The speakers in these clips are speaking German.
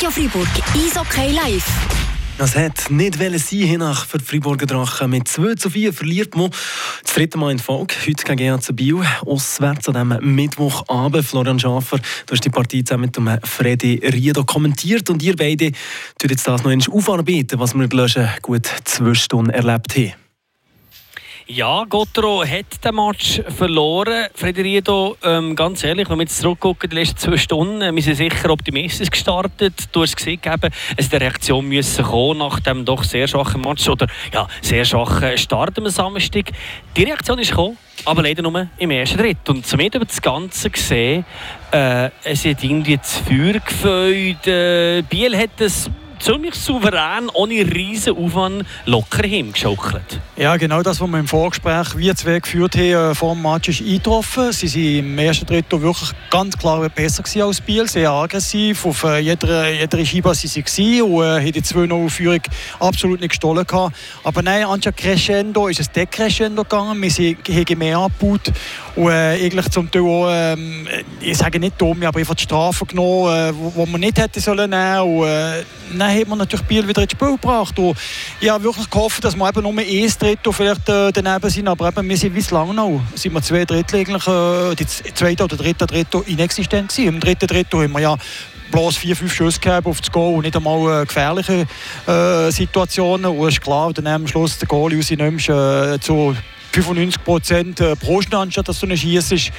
Radio Fribourg, Eishockey live. Das hat nicht sein nach für die Freiburger Drachen. Mit 2 zu 4 verliert man das dritte Mal in Folge. Heute gegen EAC Biel. Auswärts an diesem Mittwochabend. Florian Schaffer, du hast die Partie zusammen mit Freddy Riedo kommentiert. Und ihr beide tun jetzt das noch einmal aufarbeiten, was wir gut zwei Stunden erlebt haben. Ja, Gottro hat den Match verloren. Frederido, ähm, ganz ehrlich, wenn wir jetzt zurückgucken, die letzten zwei Stunden, wir sind sicher optimistisch gestartet. Du hast gesehen, eben, es eine Reaktion müssen kommen nach dem doch sehr schwachen Match oder ja, sehr schwachen Start am Samstag. Die Reaktion ist gekommen, aber leider nur im ersten Dritt. Und zum über das Ganze gesehen, äh, es hat irgendwie das Feuer gefeuert. Äh, Biel hat es ziemlich souverän, ohne riesen Aufwand, locker hingeschaukelt. Ja, genau das, was wir im Vorgespräch wir zwei geführt haben, äh, vor dem Match ist eingetroffen. Sie waren im ersten Drittel wirklich ganz klar besser als Biel, sehr aggressiv. Auf äh, jeder, jeder Scheibe waren sie und äh, haben die 2-0-Führung absolut nicht gestohlen. Gehabt. Aber nein, anstatt Crescendo ist es Decrescendo gegangen. Wir haben mehr abgebaut und äh, eigentlich zum Teil auch, ähm, ich sage nicht dumm, aber einfach die Strafe genommen, äh, wo man nicht hätte sollen nehmen. Und, äh, hat man natürlich Biel wieder ins Spiel gebracht. Und ich habe wirklich gehofft, dass wir eben nur ein Drittel vielleicht äh, daneben sind, aber eben, wir sind wie lange noch. Sind wir zwei Drittel eigentlich, äh, die zweite oder dritte Drittel inexistent gewesen. Im dritten Drittel haben wir ja bloß vier, fünf Schüsse gehabt auf das Goal und nicht einmal äh, gefährliche äh, Situationen. Und es ist klar, dann am Schluss der Goal aus nimmst äh, zu 95 Prozent äh, pro Stand, statt dass du nicht schießt. Äh,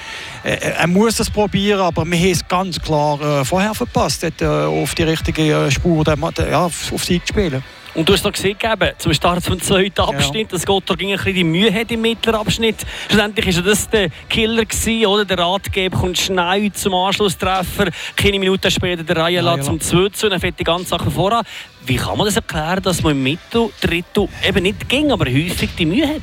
er muss das probieren, aber wir haben es ganz klar äh, vorher verpasst, dort, äh, auf die richtige Spur ja, auf, Sieg zu spielen. Und du hast noch gesehen, eben, zum Start zum zweiten Abschnitt, ja. dass Gotthard ein bisschen die Mühe hat im mittleren Abschnitt. Schlussendlich war das der Killer, gewesen, oder? Der Ratgeber kommt schnell zum Anschlusstreffer. Keine Minuten später der Reihe ja, zum 2 zu dann fährt die ganze Sache voran. Wie kann man das erklären, dass man im Mittel, Drittel eben nicht ging, aber häufig die Mühe hat?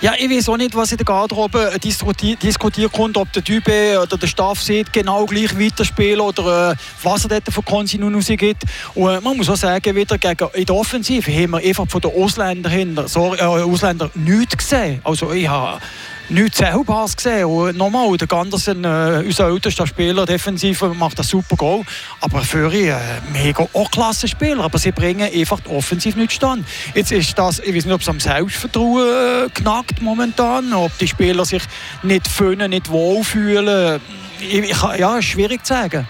Ja, ich weiß auch nicht, was in der Garderobe diskutiert kommt, ob der Typ oder der Staff sieht, genau gleich weiterspielen oder äh, was er dort von Konsinus gibt. Und äh, man muss auch sagen, wieder gegen, in der Offensive haben wir einfach von den Ausländern hinter, sorry, äh, Ausländern nichts gesehen. Also ich habe nichts Zählbares gesehen. Und nochmal, der Gandersen, äh, unser ältester Spieler, defensiv, macht ein super Goal. Aber für ihn, äh, haben auch klasse Spieler, aber sie bringen einfach offensiv nicht stand. Jetzt ist das, ich weiß nicht, ob es am Selbstvertrauen äh, knackt momentan, ob die Spieler sich nicht fühlen, nicht wohlfühlen. Ich, ich, ja, schwierig zu sagen.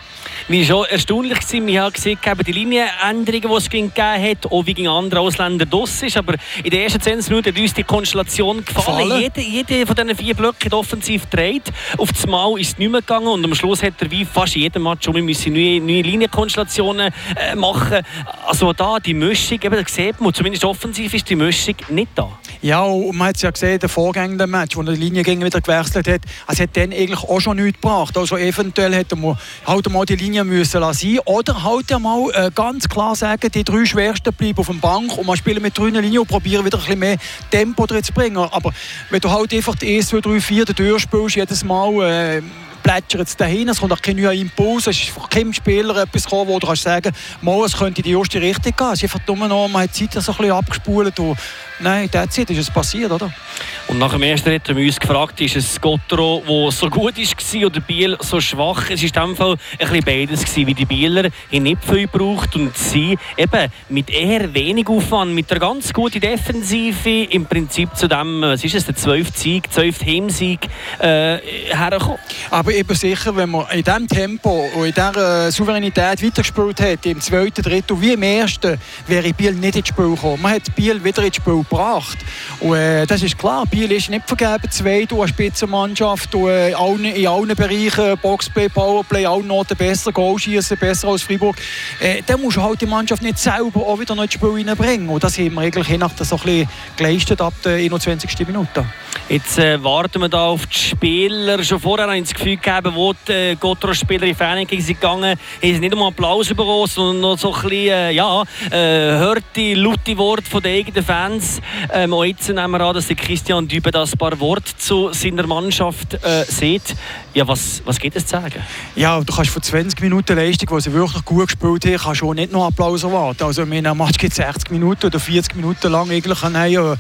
Wie schon erstaunlich war, wir haben gesehen, die Linienänderungen, die es gegeben hat, auch wie gegen andere Ausländer das ist. Aber in den ersten 10 Minuten hat uns die Konstellation gefallen. Jede, jede von diesen vier Blöcken offensiv dreht. Auf das Mal ist es nicht mehr gegangen und am Schluss hat er wie fast jeden Match schon, müssen neue, neue Linienkonstellationen äh, machen. Also da die Mischung, eben, da sieht man, zumindest offensiv ist die Mischung nicht da. Ja, und man hat es ja gesehen, der vorgängige Match, wo er die Linie wieder gewechselt hat, es hat dann eigentlich auch schon nichts gebracht. Also eventuell hätte man halt mal die Linie müssen lassen oder halt mal äh, ganz klar sagen, die drei Schwersten bleiben auf dem Bank und man spielt mit drei Linien und probieren wieder ein bisschen mehr Tempo drin zu bringen. Aber wenn du halt einfach die 1, 2, 3, 4 durchspielst, jedes Mal... Äh, plätschert es dahin, es kommt auch kein neuer Impuls, es ist von keinem Spieler etwas gekommen, wo du kannst sagen kannst, es könnte in die erste Richtung gehen. Es ist einfach noch, man hat die Zeit so ein bisschen abgespult und nein, Zeit ist es passiert, oder? Und nach dem ersten haben wir uns gefragt, ist es Gottero, der so gut war oder Biel so schwach? Es war in dem Fall ein bisschen beides, gewesen, wie die Bieler in nicht viel braucht und sie eben mit eher wenig Aufwand, mit einer ganz guten Defensive im Prinzip zu dem, was ist es, der 12. Sieg, 12. Heimsieg äh, herkommen. Aber eben sicher, wenn man in diesem Tempo und in dieser Souveränität weitergespielt hat, im zweiten Drittel wie im ersten, wäre Biel nicht ins Spiel gekommen. Man hat Biel wieder ins Spiel gebracht. Und äh, das ist klar, Biel ist nicht vergeben. Zwei, du eine Spitzenmannschaft, du, äh, in allen Bereichen, Boxplay, Powerplay, allen Noten besser, Goalschießen besser als Freiburg. Äh, dann musst du halt die Mannschaft nicht selber auch wieder noch ins Spiel reinbringen. Und das haben wir eigentlich je nach so ein bisschen geleistet ab der 21. Minute. Jetzt äh, warten wir da auf die Spieler. Schon vorher habe ich das Gefühl gehabt, wo die äh, Gotthard-Spieler in Fernsehen sind gegangen, haben sie nicht einmal Applaus bekommen, sondern noch so ein bisschen, äh, ja, äh, hörte, laute Worte von den eigenen Fans. Ähm, auch jetzt nehmen wir an, dass Christian Dübe das paar Worte zu seiner Mannschaft äh, sieht. Ja, was, was geht es zu sagen? Ja, du kannst von 20 Minuten Leistung, wo sie wirklich gut gespielt haben, kannst du nicht noch Applaus erwarten. Also in einem Match gibt es 60 Minuten oder 40 Minuten lang eigentlich. Äh,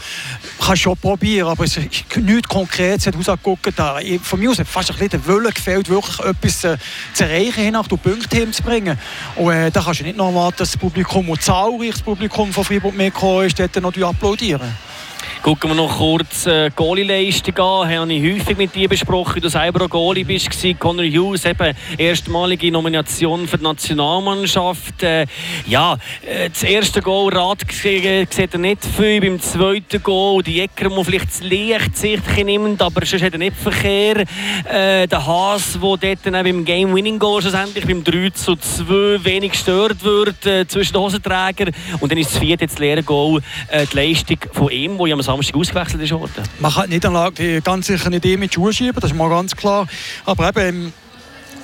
kannst schon probieren, aber es ist nichts Konkretes hat rausgeguckt. Von mir aus hat fast ein bisschen der Wille Wille gefällt, wirklich etwas äh, zu erreichen, hin nach Punkte hinzubringen. Und äh, da kannst du nicht noch erwarten, dass das Publikum, das zahlreiches Publikum von Freiburg mitgekommen ist, dort noch applaudieren. Gucken wir noch kurz äh, Goalie-Leistung an. Habe ich häufig mit dir besprochen. Du selber auch Goalie bist. Connor Hughes, eben erstmalige Nomination für die Nationalmannschaft. Äh, ja, äh, das erste Goal, Rad sieht er nicht viel. Beim zweiten Goal, die Ecker, der vielleicht das Licht sich nimmt, aber sonst hat er nicht Verkehr. Äh, der Haas, der dort dann beim Game-Winning-Goal schlussendlich beim 3 zu 2 wenig gestört wird äh, zwischen den Hosenträgern. Und dann ist das vierte, das leere Goal, äh, die Leistung von ihm, wo ja Samstag ausgewechselt ist worden? Man kann nicht Anlage ganz sicher nicht mit Schuhe schieben, das ist mal ganz klar. Aber eben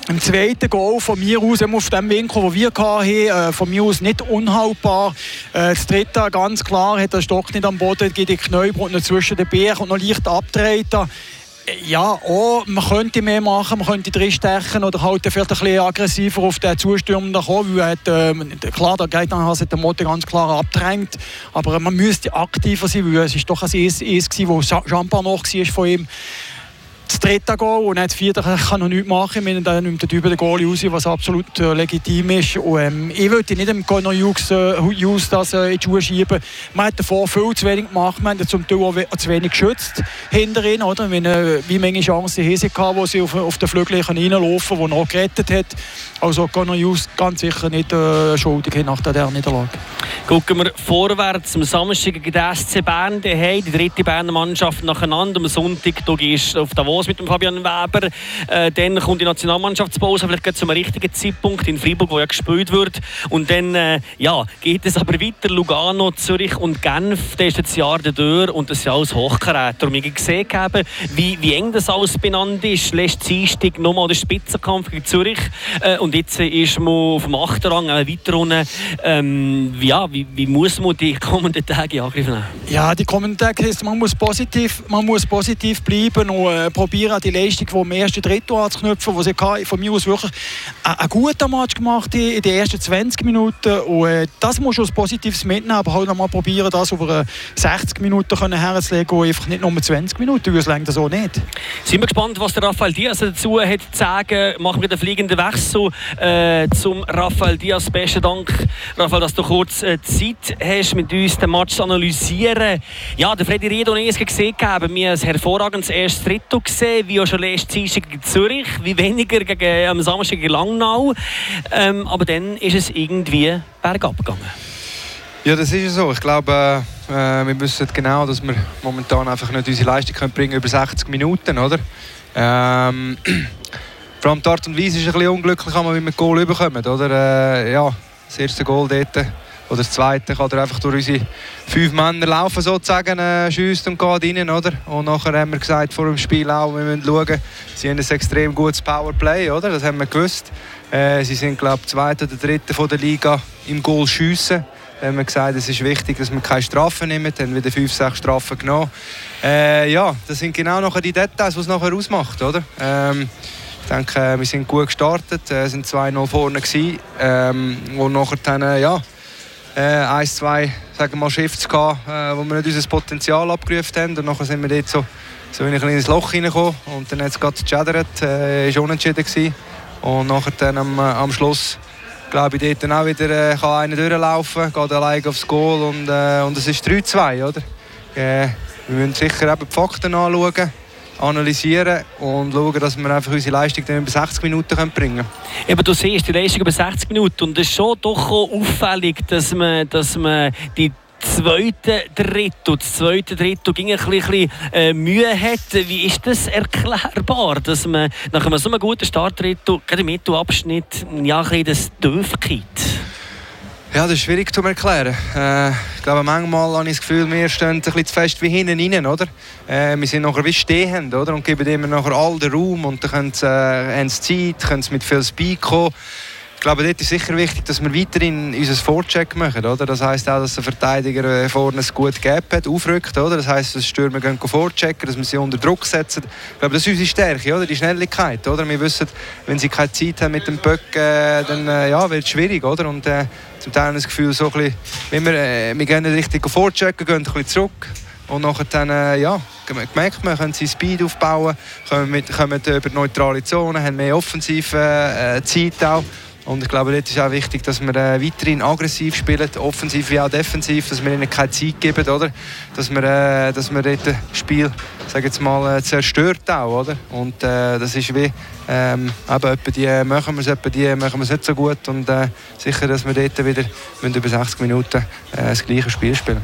im, zweiten Goal von mir aus, auf dem Winkel, den wir hatten, äh, von mir aus nicht unhaltbar. Äh, das dritte ganz klar, hat der Stock nicht am Boden, geht die Knäuel zwischen den Beinen und noch leicht abgedreht ja, auch, man könnte mehr machen, man könnte drin stechen oder halt vielleicht ein bisschen aggressiver auf den Zustürmer kommen, weil hat, äh, klar, der Gaetan hat den Motor ganz klar abgedrängt, aber man müsste aktiver sein, weil es ist doch ein Eis, wo Jean-Paul noch war von ihm das dritte Goal und das vierte kann noch nichts machen. Wir dann der Typ den Goal raus, was absolut äh, legitim ist. Und, ähm, ich würde nicht dem Conor Hughes, äh, Hughes das äh, in die Schuhe schieben. Man hat davor viel zu wenig gemacht, man hat zum Teil auch zu wenig geschützt hinter ihnen. Oder? Äh, wie viele Chancen haben sie gehabt, wo sie auf, auf den Flügel reinlaufen können, die noch gerettet hat. Also Conor Hughes ganz sicher nicht äh, schuldig nach dieser Niederlage. Gucken wir vorwärts am Samstag gegen die SC Bern. Die, dritte Berner Mannschaft nacheinander. Am Sonntag du auf Davos mit dem Fabian Weber. Äh, dann kommt die Nationalmannschaftspause, vielleicht zum richtigen Zeitpunkt in Freiburg, wo ja gespielt wird. Und dann äh, ja, geht es aber weiter. Lugano, Zürich und Genf. Das ist jetzt Jahr Tür und das ist alles Hochkaräter. Und wir gesehen haben, wie, wie eng das alles benannt ist. Letzte Dienstag nochmal der Spitzenkampf gegen Zürich. Äh, und jetzt ist man auf dem 8. Rang, äh, weiter unten. Ähm, ja, wie, wie muss man die kommenden Tage angreifen? Ja, die kommenden Tage heißt, man muss positiv, man muss positiv bleiben und äh, probieren, die Leistung vom ersten Drittel anzuknüpfen, wo sie von mir aus wirklich einen guten Match gemacht haben in den ersten 20 Minuten. Und äh, das muss du als Positives mitnehmen, aber halt nochmal probieren, das über 60 äh, Minuten herzulegen und einfach nicht nur 20 Minuten, weil es das auch nicht. Sind wir gespannt, was der Raphael Diaz dazu hat zu sagen. Machen wir den fliegenden Wechsel äh, zum Raphael Diaz. Besten Dank, Raphael, dass du kurz äh, Zeit hast, mit uns den Match zu analysieren. Ja, der Freddy Riedo und ich gesehen haben wir ein hervorragendes erstes Drittel gesehen, wie auch schon letzte Dienstag gegen Zürich, wie weniger gegen, am Samstag gegen Langnau. Ähm, aber dann ist es irgendwie bergab gegangen. Ja, das ist so. Ich glaube, äh, wir wissen genau, dass wir momentan einfach nicht unsere Leistung können bringen über 60 Minuten, oder? Ähm, vor allem die Art und Weise ist ein bisschen unglücklich, wie wir Goal überkommen, oder? Äh, ja, das erste Goal dort oder das zweite kann er einfach durch unsere fünf Männer laufen sozusagen, äh, schießt und geht rein, oder? Und nachher haben wir gesagt vor dem Spiel auch, wir müssen schauen, sie haben ein extrem gutes Powerplay, oder? Das haben wir gewusst. Äh, sie sind glaube ich zweite oder dritte von der Liga im Goal schiessen. Da haben wir gesagt, es ist wichtig, dass wir keine Strafen nehmen. Dann haben wieder fünf, sechs Strafen genommen. Äh, ja, das sind genau nachher die Details, die es nachher ausmacht, oder? Ähm, ich denke, äh, wir sind gut gestartet, äh, sind 2-0 vorne gewesen, ähm, und nachher dann, äh, ja, äh, ein, zwei sagen mal, Shifts gehabt, äh, wo wir nicht unser Potenzial abgerufen haben. Und dann sind wir dort so, so in ein kleines Loch reingekommen. Und dann hat es gerade gechattert, äh, ist unentschieden gewesen. Und nachher dann am, äh, am Schluss glaube ich, dort auch wieder äh, kann einer durchlaufen, geht allein aufs Goal und, äh, und es ist 3-2, oder? Äh, wir müssen sicher eben die Fakten anschauen analysieren und schauen, dass wir einfach unsere Leistung dann über 60 Minuten bringen können. Eben, du siehst die Leistung über 60 Minuten und es ist schon doch auffällig, dass man, dass man die zweite Drittel, das zweite Drittel ging ein bisschen äh, Mühe hat. Wie ist das erklärbar, dass man nach einem so einem guten Startdrittel, gerade im Mittelabschnitt, ja, ein bisschen das Tief ja, das ist schwierig zu erklären. Äh, ich glaube, manchmal habe ich das Gefühl, wir stehen ein bisschen zu fest wie hinten rein, oder? Äh, wir sind nachher wie stehend, oder? Und geben immer nachher all den Raum und dann können sie, äh, haben sie Zeit, können sie mit viel Speed kommen. Ich glaube, dort ist sicher wichtig, dass wir weiterhin unser Vorcheck machen. Oder? Das heisst auch, dass der Verteidiger äh, vorne ein gutes Gap hat, aufrückt. Oder? Das heisst, dass Stürmer gehen vorchecken, dass wir sie unter Druck setzen. Ich glaube, das ist unsere Stärke, oder? die Schnelligkeit. Oder? Wir wissen, wenn sie keine Zeit haben mit dem Böck, äh, dann äh, ja, wird es schwierig. Oder? Und, äh, zum Teil das Gefühl, so bisschen, wenn wir, äh, wir gehen richtig vorchecken, gehen ein bisschen zurück und nachher dann, äh, ja, gemerkt, wir können sie Speed aufbauen, kommen, mit, kommen über neutrale Zonen, haben mehr offensive äh, Zeit auch. Und ich glaube, dort ist auch wichtig, dass wir äh, weiterhin aggressiv spielen, offensiv wie auch defensiv, dass wir ihnen keine Zeit geben, oder? Dass wir, äh, dass wir dort das Spiel, sage jetzt mal, äh, zerstört auch, oder? Und äh, das ist wie, ähm, eben, etwa die machen wir es, die machen wir es nicht so gut und äh, sicher, dass wir dort wieder über 60 Minuten äh, das gleiche Spiel spielen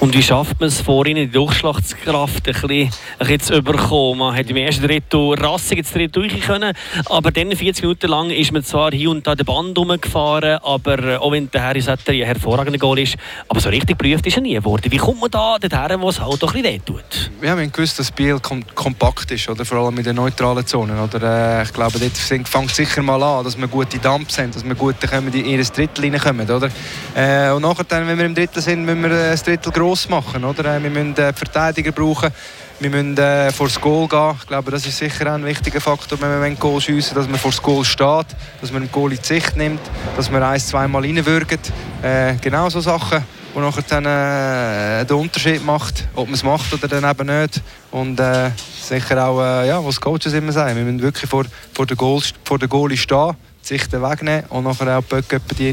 und wie schafft man es vorhin, die Durchschlagskraft ein bisschen, ein bisschen zu überkommen? Man hat im ersten Drittel rassig ins Drittel durch können, aber dann 40 Minuten lang ist man zwar hier und da den Band rumgefahren, aber äh, auch wenn der Harry Sutter ein hervorragender Goal ist, aber so richtig geprüft ist er nie geworden. Wie kommt man da dorthin, wo es halt doch ein bisschen wehtut? Ja, wir haben gewusst, dass das Spiel kom kompakt ist, oder? vor allem in den neutralen Zonen. Oder, äh, ich glaube, dort fängt sicher mal an, dass wir gute Dumps haben, dass wir gut in ihr Drittel reinkommen. Oder? Äh, und nachher, wenn wir im Drittel sind, müssen wir äh, das Drittel gross machen. Oder? Äh, wir müssen äh, Verteidiger brauchen. Wir müssen äh, vor das Goal gehen. Ich glaube, das ist sicher ein wichtiger Faktor, wenn wir Goal schiessen, dass man vor das Goal steht, dass man dem Goal in die Sicht nimmt, dass man ein, zweimal reinwürgt. Äh, genau so Sachen, die nachher dann äh, den Unterschied macht, ob man es macht oder dann eben nicht. Und äh, sicher auch, äh, ja, was Coaches immer sagen, wir müssen wirklich vor, vor der Goal, vor der Goalie stehen, die Sicht wegnehmen und nachher auch die Böcke die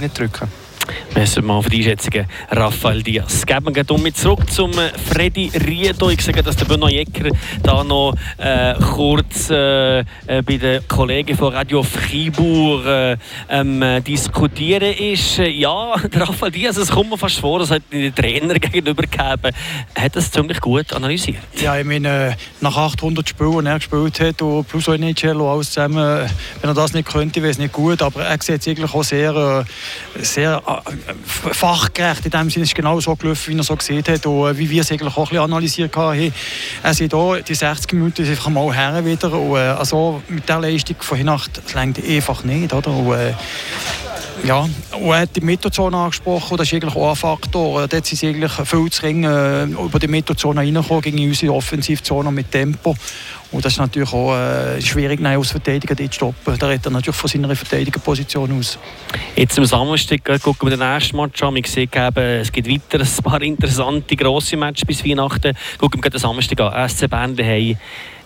wir mal für die Einschätzungen Rafael Diaz. Geben wir um zurück zum äh, Freddy Riedo. Ich sage, dass der Benoit Jecker da noch äh, kurz äh, äh, bei den Kollegen von Radio Fribourg äh, ähm, diskutieren ist. Ja, Rafael Diaz, es kommt mir fast vor, das hat den Trainer gegenüber gegeben. Hat das ziemlich gut analysiert. Ja, ich meine, nach 800 Spielen, die er gespielt hat, und plus auch und alles zusammen, wenn er das nicht könnte, wäre es nicht gut. Aber er sieht es eigentlich auch sehr, sehr fachgerecht. In dem Sinne ist genau so gelaufen, wie er so gesehen hat und äh, wie wir es eigentlich auch ein analysiert haben. Er sieht hier, die 60 Minuten ist einfach mal her wieder. Und, äh, also mit der Leistung von Nacht längt einfach nicht. Oder? Und, äh, ja, er hat die Mittozone angesprochen, das ist eigentlich auch ein Faktor. Dort sind sie eigentlich viel zu ring äh, über die Mittozone reingekommen gegen unsere Offensivzone mit Tempo. Und das ist natürlich auch äh, schwierig, als Verteidiger dort zu stoppen. Da redet er natürlich von seiner Verteidigerposition aus. Jetzt am Samstag gucken wir den nächsten Match an. Wir sehen, es gibt weiter ein paar interessante grosse Matches bis Weihnachten. Gucken wir den Samstag an. SC Bern daheim.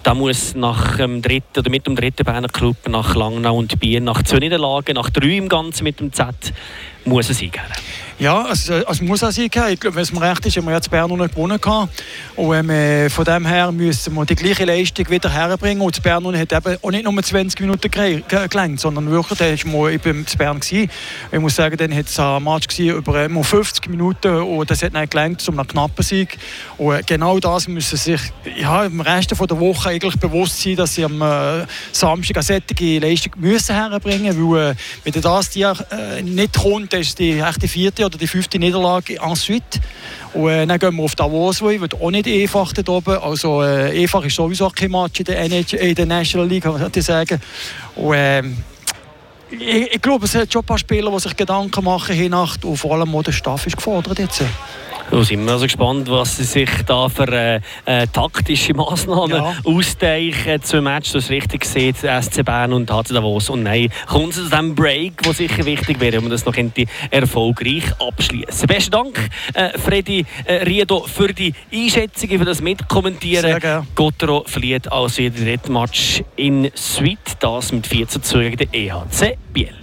Da muss nach dem dritten oder mit dem dritten Berner Club nach Langnau und Bier nach zwei Niederlagen, nach drei im Ganzen mit dem Z, muss es eingehen. Ja, also, also muss auch sein. Ich glaube, wenn es mir recht ist, haben wir jetzt Bern noch nicht gewonnen. Und ähm, von dem her müssen wir die gleiche Leistung wieder herbringen. Und Bern hat eben auch nicht nur 20 Minuten gelangt, sondern wirklich, da war mal in Bern. Ich muss sagen, dann hat es ein Match über ähm, 50 Minuten und das hat nicht gelangt, um einen knappen Sieg. Und äh, genau das müssen sich ja, im Rest der Woche eigentlich bewusst sein, dass sie am äh, Samstag eine solche Leistung müssen herbringen müssen. Weil, äh, wenn das die, äh, nicht kommt, ist die, echt die vierte oder die fünfte Niederlage ensuite. Und äh, dann gehen wir auf Davos, wo ich auch nicht einfach dort oben. Also äh, einfach ist sowieso kein Match in der, NH in der National League, kann man sagen. Und, äh, ich, ich, glaube, es hat schon ein paar Spieler, die sich Gedanken machen hier Nacht und vor allem auch der Staff ist gefordert jetzt. Da sind wir also gespannt, was sie sich da für äh, äh, taktische Massnahmen ja. ausdenken zum Match, das richtig sieht, SC Bern und HC Davos. Und nein, kommt es zu diesem Break, der sicher wichtig wäre, um das noch erfolgreich abschließen. Besten Dank, äh, Freddy äh, Riedo, für die Einschätzungen, für das Mitkommentieren. Gottero verliert also den dritten Match in Suite, das mit 4 zu 2 gegen den EHC Biel.